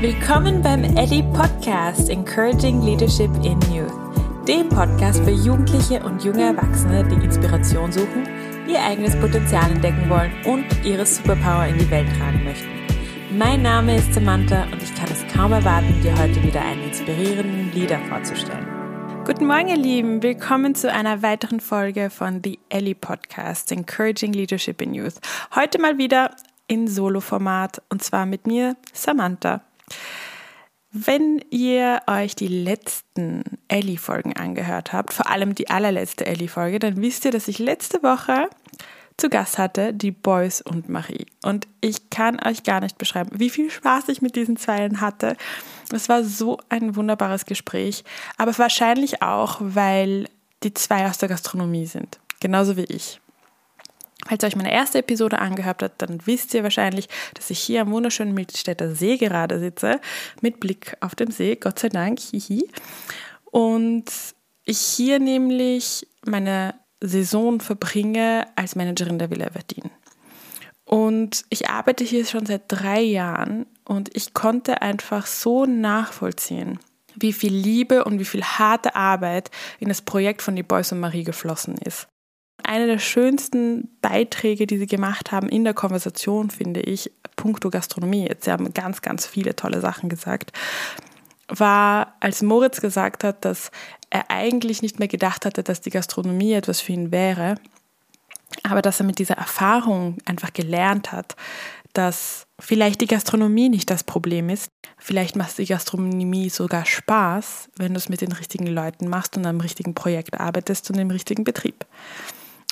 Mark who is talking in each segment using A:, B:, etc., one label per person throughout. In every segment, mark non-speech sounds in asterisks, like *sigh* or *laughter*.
A: Willkommen beim Ellie Podcast Encouraging Leadership in Youth, dem Podcast für Jugendliche und junge Erwachsene, die Inspiration suchen, ihr eigenes Potenzial entdecken wollen und ihre Superpower in die Welt tragen möchten. Mein Name ist Samantha und ich kann es kaum erwarten, dir heute wieder einen inspirierenden Leader vorzustellen. Guten Morgen, ihr Lieben. Willkommen zu einer weiteren Folge von The Ellie Podcast Encouraging Leadership in Youth. Heute mal wieder in Solo-Format und zwar mit mir, Samantha. Wenn ihr euch die letzten Ellie-Folgen angehört habt, vor allem die allerletzte Ellie-Folge, dann wisst ihr, dass ich letzte Woche zu Gast hatte die Boys und Marie. Und ich kann euch gar nicht beschreiben, wie viel Spaß ich mit diesen Zweien hatte. Es war so ein wunderbares Gespräch, aber wahrscheinlich auch, weil die zwei aus der Gastronomie sind, genauso wie ich. Falls ihr euch meine erste Episode angehört habt, dann wisst ihr wahrscheinlich, dass ich hier am wunderschönen Milchstädter See gerade sitze, mit Blick auf den See, Gott sei Dank, hihi. Und ich hier nämlich meine Saison verbringe als Managerin der Villa Verdin. Und ich arbeite hier schon seit drei Jahren und ich konnte einfach so nachvollziehen, wie viel Liebe und wie viel harte Arbeit in das Projekt von die Boys und Marie geflossen ist einer der schönsten Beiträge, die sie gemacht haben in der Konversation, finde ich, puncto Gastronomie. Jetzt, sie haben ganz, ganz viele tolle Sachen gesagt, war, als Moritz gesagt hat, dass er eigentlich nicht mehr gedacht hatte, dass die Gastronomie etwas für ihn wäre, aber dass er mit dieser Erfahrung einfach gelernt hat, dass vielleicht die Gastronomie nicht das Problem ist. Vielleicht macht die Gastronomie sogar Spaß, wenn du es mit den richtigen Leuten machst und am richtigen Projekt arbeitest und im richtigen Betrieb.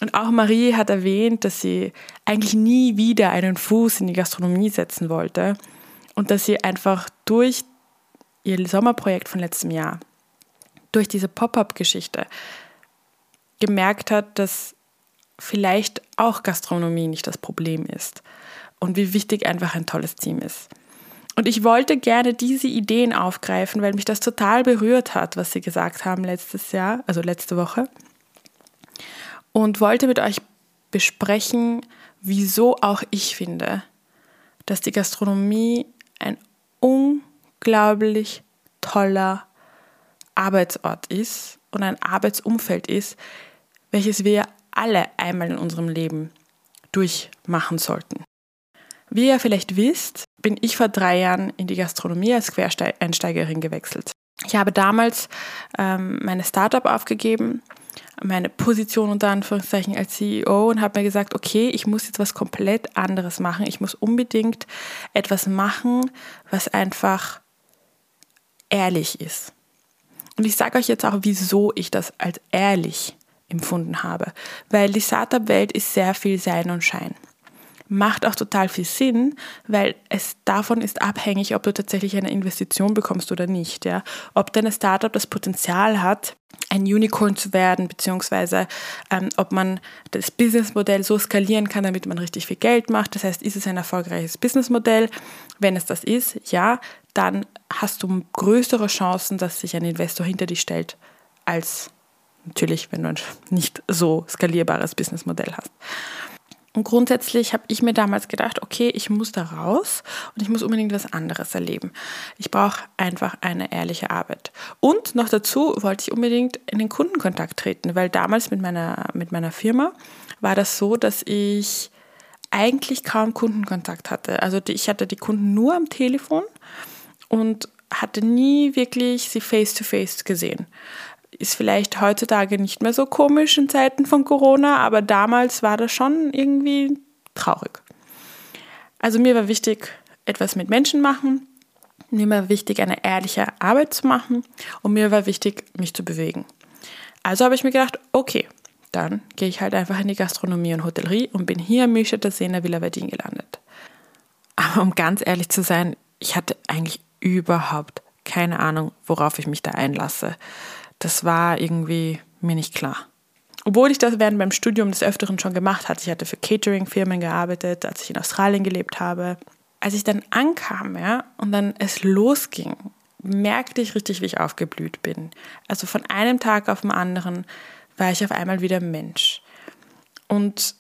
A: Und auch Marie hat erwähnt, dass sie eigentlich nie wieder einen Fuß in die Gastronomie setzen wollte und dass sie einfach durch ihr Sommerprojekt von letztem Jahr, durch diese Pop-up-Geschichte gemerkt hat, dass vielleicht auch Gastronomie nicht das Problem ist und wie wichtig einfach ein tolles Team ist. Und ich wollte gerne diese Ideen aufgreifen, weil mich das total berührt hat, was sie gesagt haben letztes Jahr, also letzte Woche und wollte mit euch besprechen, wieso auch ich finde, dass die Gastronomie ein unglaublich toller Arbeitsort ist und ein Arbeitsumfeld ist, welches wir alle einmal in unserem Leben durchmachen sollten. Wie ihr vielleicht wisst, bin ich vor drei Jahren in die Gastronomie als Quereinsteigerin gewechselt. Ich habe damals ähm, meine Startup aufgegeben meine Position unter Anführungszeichen als CEO und habe mir gesagt, okay, ich muss jetzt was komplett anderes machen. Ich muss unbedingt etwas machen, was einfach ehrlich ist. Und ich sage euch jetzt auch, wieso ich das als ehrlich empfunden habe. Weil die Startup-Welt ist sehr viel Sein und Schein macht auch total viel Sinn, weil es davon ist abhängig, ob du tatsächlich eine Investition bekommst oder nicht. Ja? Ob deine Startup das Potenzial hat, ein Unicorn zu werden, beziehungsweise ähm, ob man das Businessmodell so skalieren kann, damit man richtig viel Geld macht. Das heißt, ist es ein erfolgreiches Businessmodell? Wenn es das ist, ja, dann hast du größere Chancen, dass sich ein Investor hinter dich stellt, als natürlich, wenn du ein nicht so skalierbares Businessmodell hast. Und grundsätzlich habe ich mir damals gedacht, okay, ich muss da raus und ich muss unbedingt was anderes erleben. Ich brauche einfach eine ehrliche Arbeit. Und noch dazu wollte ich unbedingt in den Kundenkontakt treten, weil damals mit meiner, mit meiner Firma war das so, dass ich eigentlich kaum Kundenkontakt hatte. Also ich hatte die Kunden nur am Telefon und hatte nie wirklich sie face-to-face -face gesehen ist vielleicht heutzutage nicht mehr so komisch in Zeiten von Corona, aber damals war das schon irgendwie traurig. Also mir war wichtig, etwas mit Menschen machen. Mir war wichtig, eine ehrliche Arbeit zu machen und mir war wichtig, mich zu bewegen. Also habe ich mir gedacht, okay, dann gehe ich halt einfach in die Gastronomie und Hotellerie und bin hier am Milchstädter See in der Villa Verdin gelandet. Aber um ganz ehrlich zu sein, ich hatte eigentlich überhaupt keine Ahnung, worauf ich mich da einlasse das war irgendwie mir nicht klar. Obwohl ich das während meinem Studium des Öfteren schon gemacht hatte. Ich hatte für Catering-Firmen gearbeitet, als ich in Australien gelebt habe. Als ich dann ankam, ja, und dann es losging, merkte ich richtig, wie ich aufgeblüht bin. Also von einem Tag auf den anderen war ich auf einmal wieder Mensch. Und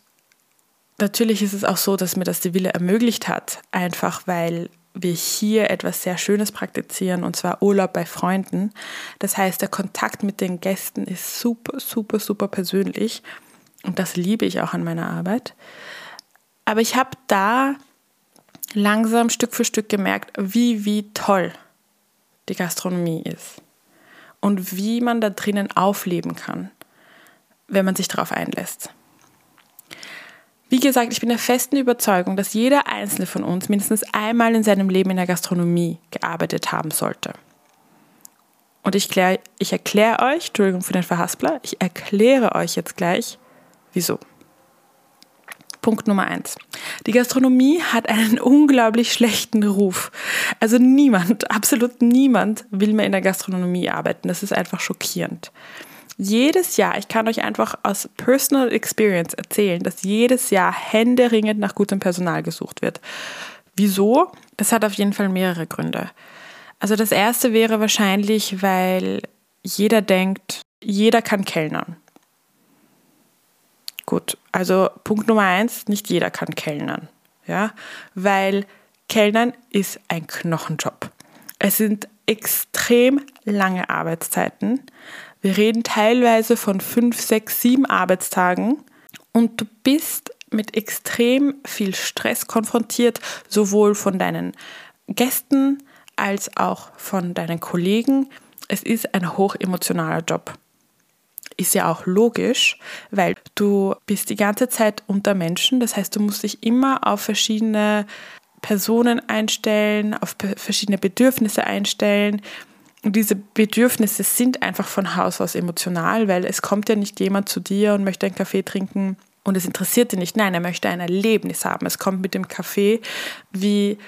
A: natürlich ist es auch so, dass mir das die Wille ermöglicht hat, einfach weil wir hier etwas sehr Schönes praktizieren, und zwar Urlaub bei Freunden. Das heißt, der Kontakt mit den Gästen ist super, super, super persönlich. Und das liebe ich auch an meiner Arbeit. Aber ich habe da langsam Stück für Stück gemerkt, wie, wie toll die Gastronomie ist. Und wie man da drinnen aufleben kann, wenn man sich darauf einlässt. Wie gesagt, ich bin der festen Überzeugung, dass jeder einzelne von uns mindestens einmal in seinem Leben in der Gastronomie gearbeitet haben sollte. Und ich, klär, ich erkläre euch, Entschuldigung für den Verhaspler, ich erkläre euch jetzt gleich, wieso. Punkt Nummer eins. Die Gastronomie hat einen *laughs* unglaublich schlechten Ruf. Also niemand, *laughs* absolut niemand will mehr in der Gastronomie arbeiten. Das ist einfach schockierend jedes Jahr, ich kann euch einfach aus Personal Experience erzählen, dass jedes Jahr händeringend nach gutem Personal gesucht wird. Wieso? Das hat auf jeden Fall mehrere Gründe. Also das erste wäre wahrscheinlich, weil jeder denkt, jeder kann kellnern. Gut, also Punkt Nummer eins, nicht jeder kann kellnern. Ja, weil Kellnern ist ein Knochenjob. Es sind extrem lange Arbeitszeiten. Wir reden teilweise von fünf, sechs, sieben Arbeitstagen und du bist mit extrem viel Stress konfrontiert, sowohl von deinen Gästen als auch von deinen Kollegen. Es ist ein hochemotionaler Job. Ist ja auch logisch, weil du bist die ganze Zeit unter Menschen. Das heißt, du musst dich immer auf verschiedene Personen einstellen, auf verschiedene Bedürfnisse einstellen. Und diese Bedürfnisse sind einfach von Haus aus emotional, weil es kommt ja nicht jemand zu dir und möchte einen Kaffee trinken und es interessiert ihn nicht. Nein, er möchte ein Erlebnis haben. Es kommt mit dem Kaffee, wie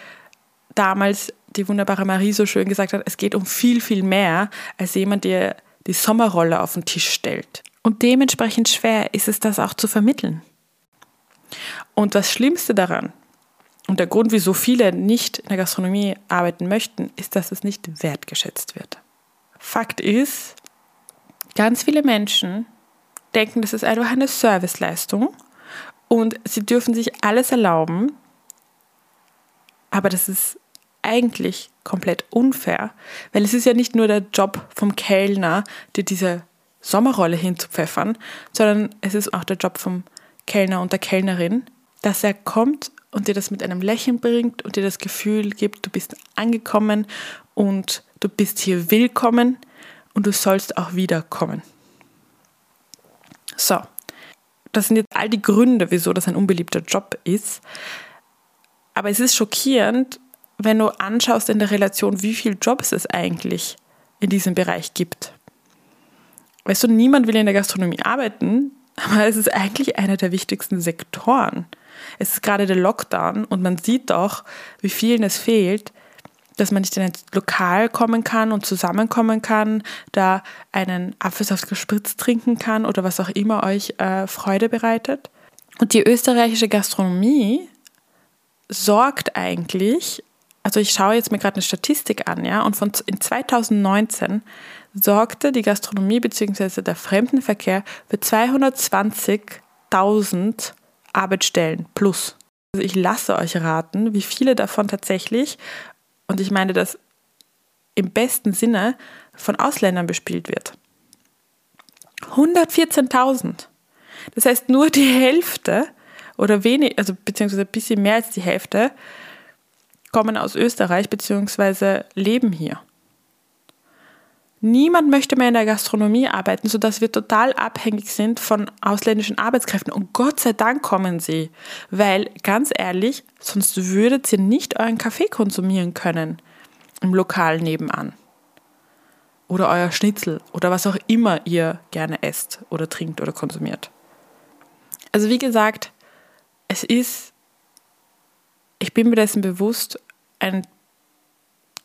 A: damals die wunderbare Marie so schön gesagt hat, es geht um viel, viel mehr als jemand, der die Sommerrolle auf den Tisch stellt. Und dementsprechend schwer ist es, das auch zu vermitteln. Und das Schlimmste daran, und der Grund, wieso viele nicht in der Gastronomie arbeiten möchten, ist, dass es nicht wertgeschätzt wird. Fakt ist, ganz viele Menschen denken, das ist einfach eine Serviceleistung und sie dürfen sich alles erlauben, aber das ist eigentlich komplett unfair, weil es ist ja nicht nur der Job vom Kellner, dir diese Sommerrolle hinzupfeffern, sondern es ist auch der Job vom Kellner und der Kellnerin, dass er kommt und dir das mit einem Lächeln bringt und dir das Gefühl gibt, du bist angekommen und du bist hier willkommen und du sollst auch wiederkommen. So, das sind jetzt all die Gründe, wieso das ein unbeliebter Job ist. Aber es ist schockierend, wenn du anschaust in der Relation, wie viele Jobs es eigentlich in diesem Bereich gibt. Weißt du, niemand will in der Gastronomie arbeiten, *laughs* aber es ist eigentlich einer der wichtigsten Sektoren. Es ist gerade der Lockdown und man sieht doch, wie vielen es fehlt, dass man nicht in ein Lokal kommen kann und zusammenkommen kann, da einen Apfelsaft gespritzt trinken kann oder was auch immer euch äh, Freude bereitet. Und die österreichische Gastronomie sorgt eigentlich, also ich schaue jetzt mir gerade eine Statistik an, ja, und von in 2019 sorgte die Gastronomie bzw. der Fremdenverkehr für 220.000 Arbeitsstellen plus. Also ich lasse euch raten, wie viele davon tatsächlich, und ich meine das im besten Sinne, von Ausländern bespielt wird. 114.000. Das heißt, nur die Hälfte oder wenig, also beziehungsweise ein bisschen mehr als die Hälfte kommen aus Österreich beziehungsweise leben hier. Niemand möchte mehr in der Gastronomie arbeiten, sodass wir total abhängig sind von ausländischen Arbeitskräften. Und Gott sei Dank kommen sie. Weil, ganz ehrlich, sonst würdet ihr nicht euren Kaffee konsumieren können im Lokal nebenan. Oder euer Schnitzel oder was auch immer ihr gerne esst oder trinkt oder konsumiert. Also wie gesagt, es ist, ich bin mir dessen bewusst, ein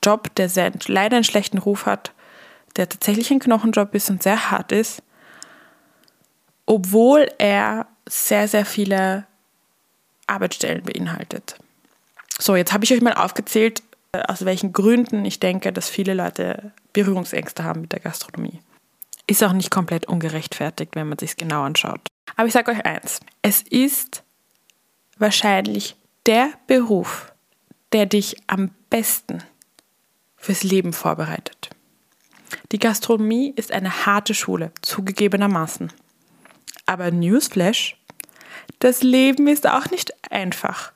A: Job, der sehr, leider einen schlechten Ruf hat der tatsächlich ein Knochenjob ist und sehr hart ist, obwohl er sehr, sehr viele Arbeitsstellen beinhaltet. So, jetzt habe ich euch mal aufgezählt, äh, aus welchen Gründen ich denke, dass viele Leute Berührungsängste haben mit der Gastronomie. Ist auch nicht komplett ungerechtfertigt, wenn man sich genau anschaut. Aber ich sage euch eins, es ist wahrscheinlich der Beruf, der dich am besten fürs Leben vorbereitet. Die Gastronomie ist eine harte Schule, zugegebenermaßen. Aber Newsflash, das Leben ist auch nicht einfach.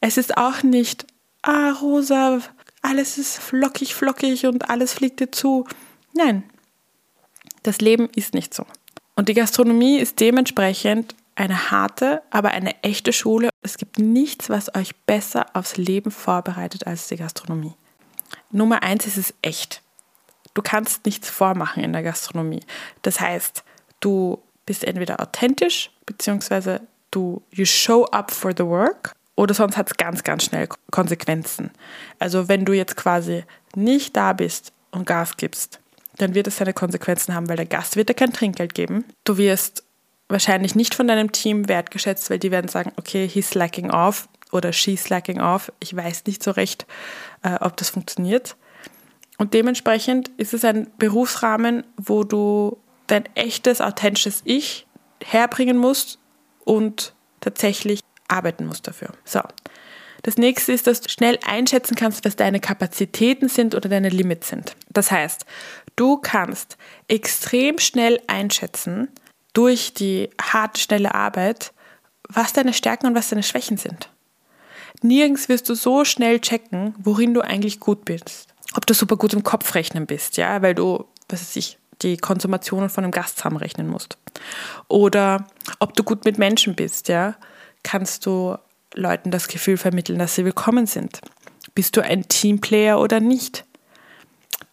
A: Es ist auch nicht, ah, rosa, alles ist flockig, flockig und alles fliegt dir zu. Nein, das Leben ist nicht so. Und die Gastronomie ist dementsprechend eine harte, aber eine echte Schule. Es gibt nichts, was euch besser aufs Leben vorbereitet als die Gastronomie. Nummer eins ist es echt. Du kannst nichts vormachen in der Gastronomie. Das heißt, du bist entweder authentisch, beziehungsweise du you show up for the work oder sonst hat es ganz, ganz schnell Konsequenzen. Also wenn du jetzt quasi nicht da bist und Gas gibst, dann wird es seine Konsequenzen haben, weil der Gast wird dir kein Trinkgeld geben. Du wirst wahrscheinlich nicht von deinem Team wertgeschätzt, weil die werden sagen, okay, he's slacking off oder she's slacking off. Ich weiß nicht so recht, äh, ob das funktioniert. Und dementsprechend ist es ein Berufsrahmen, wo du dein echtes, authentisches Ich herbringen musst und tatsächlich arbeiten musst dafür. So. Das nächste ist, dass du schnell einschätzen kannst, was deine Kapazitäten sind oder deine Limits sind. Das heißt, du kannst extrem schnell einschätzen, durch die harte, schnelle Arbeit, was deine Stärken und was deine Schwächen sind. Nirgends wirst du so schnell checken, worin du eigentlich gut bist. Ob du super gut im Kopfrechnen bist, ja, weil du, was weiß ich, die Konsumationen von einem Gast zusammenrechnen musst. Oder ob du gut mit Menschen bist, ja, kannst du Leuten das Gefühl vermitteln, dass sie willkommen sind. Bist du ein Teamplayer oder nicht?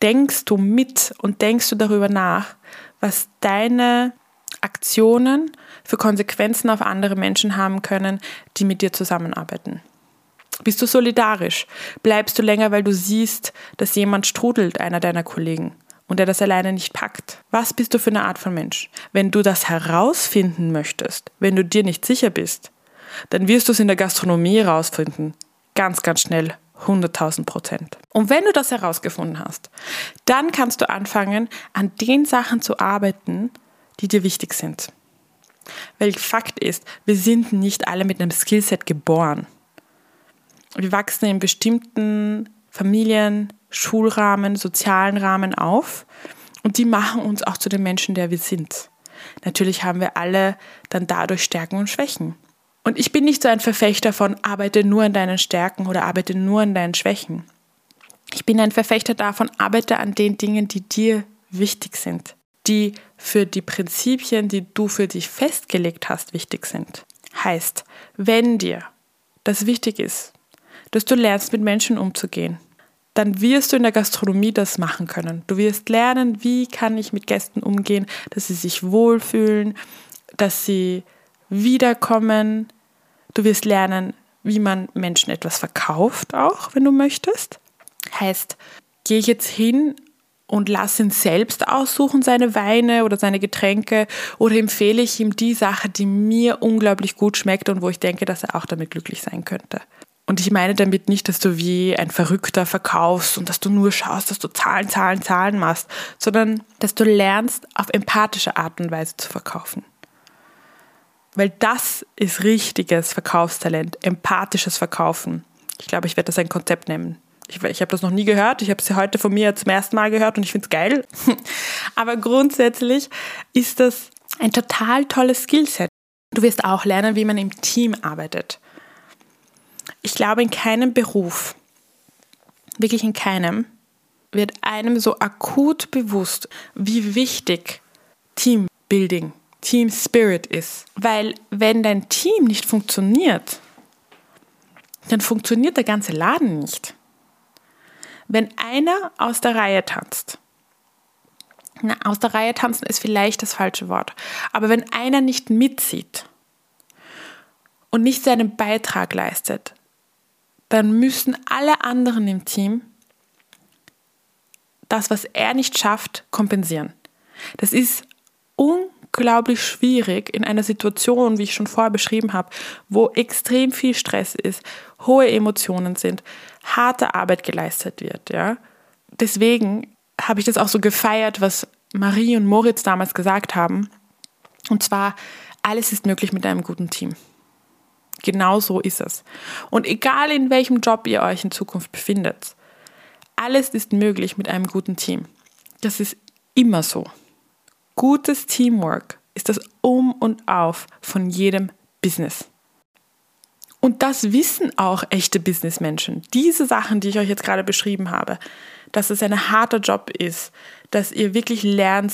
A: Denkst du mit und denkst du darüber nach, was deine Aktionen für Konsequenzen auf andere Menschen haben können, die mit dir zusammenarbeiten? Bist du solidarisch? Bleibst du länger, weil du siehst, dass jemand strudelt, einer deiner Kollegen, und er das alleine nicht packt? Was bist du für eine Art von Mensch? Wenn du das herausfinden möchtest, wenn du dir nicht sicher bist, dann wirst du es in der Gastronomie herausfinden. Ganz, ganz schnell. 100.000 Prozent. Und wenn du das herausgefunden hast, dann kannst du anfangen, an den Sachen zu arbeiten, die dir wichtig sind. Weil Fakt ist, wir sind nicht alle mit einem Skillset geboren. Wir wachsen in bestimmten Familien, Schulrahmen, sozialen Rahmen auf und die machen uns auch zu den Menschen, der wir sind. Natürlich haben wir alle dann dadurch Stärken und Schwächen. Und ich bin nicht so ein Verfechter von arbeite nur an deinen Stärken oder arbeite nur an deinen Schwächen. Ich bin ein Verfechter davon, arbeite an den Dingen, die dir wichtig sind, die für die Prinzipien, die du für dich festgelegt hast, wichtig sind. Heißt, wenn dir das wichtig ist, dass du lernst, mit Menschen umzugehen, dann wirst du in der Gastronomie das machen können. Du wirst lernen, wie kann ich mit Gästen umgehen, dass sie sich wohlfühlen, dass sie wiederkommen. Du wirst lernen, wie man Menschen etwas verkauft, auch wenn du möchtest. Heißt, gehe ich jetzt hin und lasse ihn selbst aussuchen, seine Weine oder seine Getränke, oder empfehle ich ihm die Sache, die mir unglaublich gut schmeckt und wo ich denke, dass er auch damit glücklich sein könnte. Und ich meine damit nicht, dass du wie ein Verrückter verkaufst und dass du nur schaust, dass du Zahlen, Zahlen, Zahlen machst, sondern dass du lernst, auf empathische Art und Weise zu verkaufen. Weil das ist richtiges Verkaufstalent, empathisches Verkaufen. Ich glaube, ich werde das ein Konzept nennen. Ich, ich habe das noch nie gehört. Ich habe es heute von mir zum ersten Mal gehört und ich finde es geil. *laughs* Aber grundsätzlich ist das ein total tolles Skillset. Du wirst auch lernen, wie man im Team arbeitet ich glaube, in keinem Beruf, wirklich in keinem, wird einem so akut bewusst, wie wichtig Teambuilding, Team Spirit ist. Weil wenn dein Team nicht funktioniert, dann funktioniert der ganze Laden nicht. Wenn einer aus der Reihe tanzt, na, aus der Reihe tanzen ist vielleicht das falsche Wort, aber wenn einer nicht mitzieht und nicht seinen Beitrag leistet, dann müssen alle anderen im Team das, was er nicht schafft, kompensieren. Das ist unglaublich schwierig in einer Situation, wie ich schon vorher beschrieben habe, wo extrem viel Stress ist, hohe Emotionen sind, harte Arbeit geleistet wird. Ja? Deswegen habe ich das auch so gefeiert, was Marie und Moritz damals gesagt haben. Und zwar, alles ist möglich mit einem guten Team. Genau so ist es. Und egal in welchem Job ihr euch in Zukunft befindet, alles ist möglich mit einem guten Team. Das ist immer so. Gutes Teamwork ist das Um und Auf von jedem Business. Und das wissen auch echte Businessmenschen. Diese Sachen, die ich euch jetzt gerade beschrieben habe, dass es ein harter Job ist, dass ihr wirklich lernt,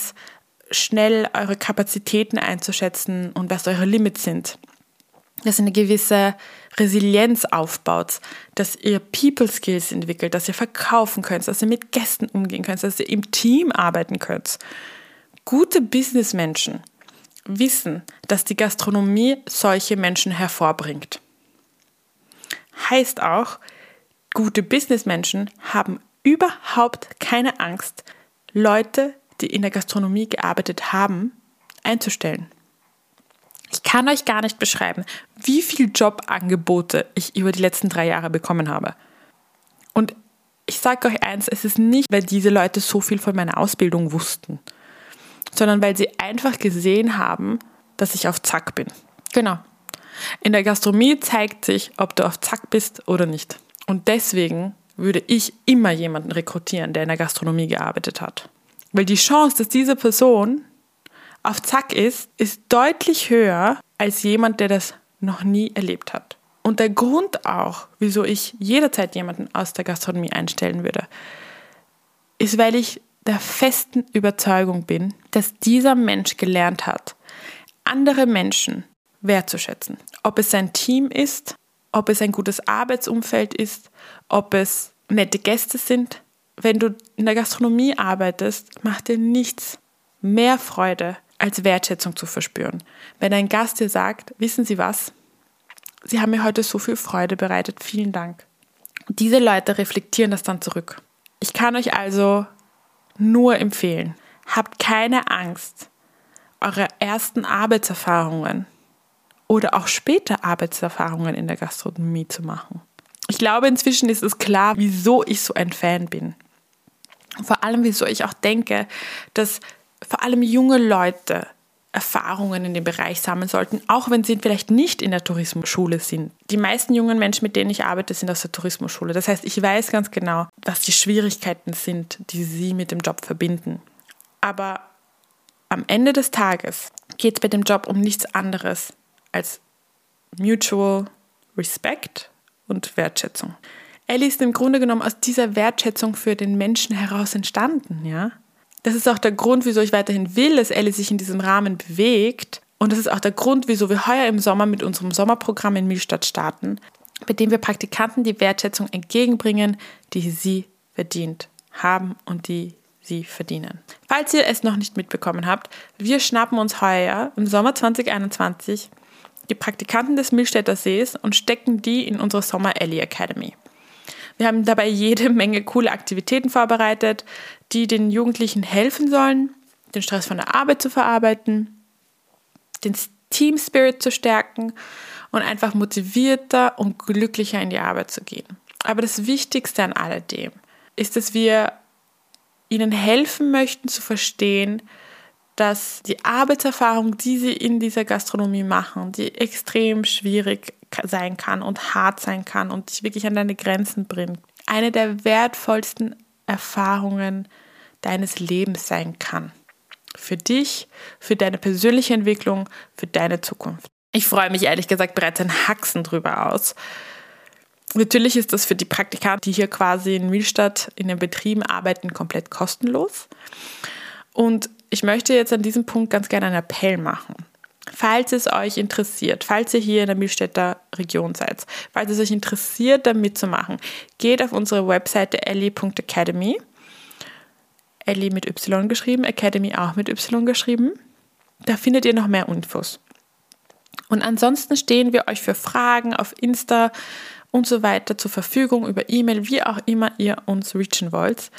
A: schnell eure Kapazitäten einzuschätzen und was eure Limits sind. Dass ihr eine gewisse Resilienz aufbaut, dass ihr People Skills entwickelt, dass ihr verkaufen könnt, dass ihr mit Gästen umgehen könnt, dass ihr im Team arbeiten könnt. Gute Businessmenschen wissen, dass die Gastronomie solche Menschen hervorbringt. Heißt auch, gute Businessmenschen haben überhaupt keine Angst, Leute, die in der Gastronomie gearbeitet haben, einzustellen. Ich kann euch gar nicht beschreiben, wie viele Jobangebote ich über die letzten drei Jahre bekommen habe. Und ich sage euch eins, es ist nicht, weil diese Leute so viel von meiner Ausbildung wussten, sondern weil sie einfach gesehen haben, dass ich auf Zack bin. Genau. In der Gastronomie zeigt sich, ob du auf Zack bist oder nicht. Und deswegen würde ich immer jemanden rekrutieren, der in der Gastronomie gearbeitet hat. Weil die Chance, dass diese Person auf Zack ist, ist deutlich höher als jemand, der das noch nie erlebt hat. Und der Grund auch, wieso ich jederzeit jemanden aus der Gastronomie einstellen würde, ist, weil ich der festen Überzeugung bin, dass dieser Mensch gelernt hat, andere Menschen wertzuschätzen. Ob es sein Team ist, ob es ein gutes Arbeitsumfeld ist, ob es nette Gäste sind. Wenn du in der Gastronomie arbeitest, macht dir nichts mehr Freude, als Wertschätzung zu verspüren. Wenn ein Gast dir sagt, wissen Sie was? Sie haben mir heute so viel Freude bereitet, vielen Dank. Diese Leute reflektieren das dann zurück. Ich kann euch also nur empfehlen, habt keine Angst, eure ersten Arbeitserfahrungen oder auch später Arbeitserfahrungen in der Gastronomie zu machen. Ich glaube, inzwischen ist es klar, wieso ich so ein Fan bin. Vor allem, wieso ich auch denke, dass vor allem junge Leute Erfahrungen in dem Bereich sammeln sollten, auch wenn sie vielleicht nicht in der Tourismusschule sind. Die meisten jungen Menschen, mit denen ich arbeite, sind aus der Tourismusschule. Das heißt, ich weiß ganz genau, was die Schwierigkeiten sind, die sie mit dem Job verbinden. Aber am Ende des Tages geht es bei dem Job um nichts anderes als Mutual Respect und Wertschätzung. Ellie ist im Grunde genommen aus dieser Wertschätzung für den Menschen heraus entstanden, ja. Das ist auch der Grund, wieso ich weiterhin will, dass Ellie sich in diesem Rahmen bewegt. Und das ist auch der Grund, wieso wir heuer im Sommer mit unserem Sommerprogramm in Milstadt starten, bei dem wir Praktikanten die Wertschätzung entgegenbringen, die sie verdient haben und die sie verdienen. Falls ihr es noch nicht mitbekommen habt, wir schnappen uns heuer im Sommer 2021 die Praktikanten des Milstädter Sees und stecken die in unsere Sommer Ellie Academy. Wir haben dabei jede *laughs* Menge coole Aktivitäten vorbereitet, die den Jugendlichen helfen sollen, den Stress von der Arbeit zu verarbeiten, den Team Spirit zu stärken und einfach motivierter und glücklicher in die Arbeit zu gehen. Aber das Wichtigste an alledem ist, dass wir ihnen helfen möchten zu verstehen, dass die Arbeitserfahrung, die sie in dieser Gastronomie machen, die extrem schwierig sein kann und hart sein kann und dich wirklich an deine Grenzen bringt, eine der wertvollsten Erfahrungen deines Lebens sein kann. Für dich, für deine persönliche Entwicklung, für deine Zukunft. Ich freue mich ehrlich gesagt bereits ein Haxen drüber aus. Natürlich ist das für die Praktikanten, die hier quasi in Mühlstadt in den Betrieben arbeiten, komplett kostenlos. Und ich möchte jetzt an diesem Punkt ganz gerne einen Appell machen. Falls es euch interessiert, falls ihr hier in der Mühlstädter Region seid, falls es euch interessiert, da mitzumachen, geht auf unsere Webseite ellie.academy. Ellie mit Y geschrieben, Academy auch mit Y geschrieben. Da findet ihr noch mehr Infos. Und ansonsten stehen wir euch für Fragen auf Insta und so weiter zur Verfügung, über E-Mail, wie auch immer ihr uns reachen wollt.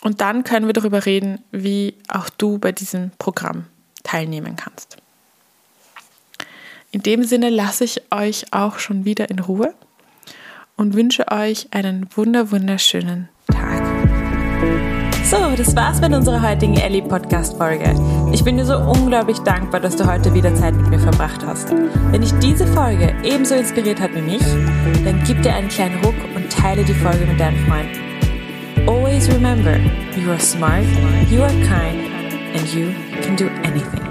A: Und dann können wir darüber reden, wie auch du bei diesem Programm teilnehmen kannst. In dem Sinne lasse ich euch auch schon wieder in Ruhe und wünsche euch einen wunder wunderschönen Tag. So, das war's mit unserer heutigen Ellie Podcast Folge. Ich bin dir so unglaublich dankbar, dass du heute wieder Zeit mit mir verbracht hast. Wenn dich diese Folge ebenso inspiriert hat wie mich, dann gib dir einen kleinen Ruck und teile die Folge mit deinen Freunden. Always remember, you are smart, you are kind and you can do anything.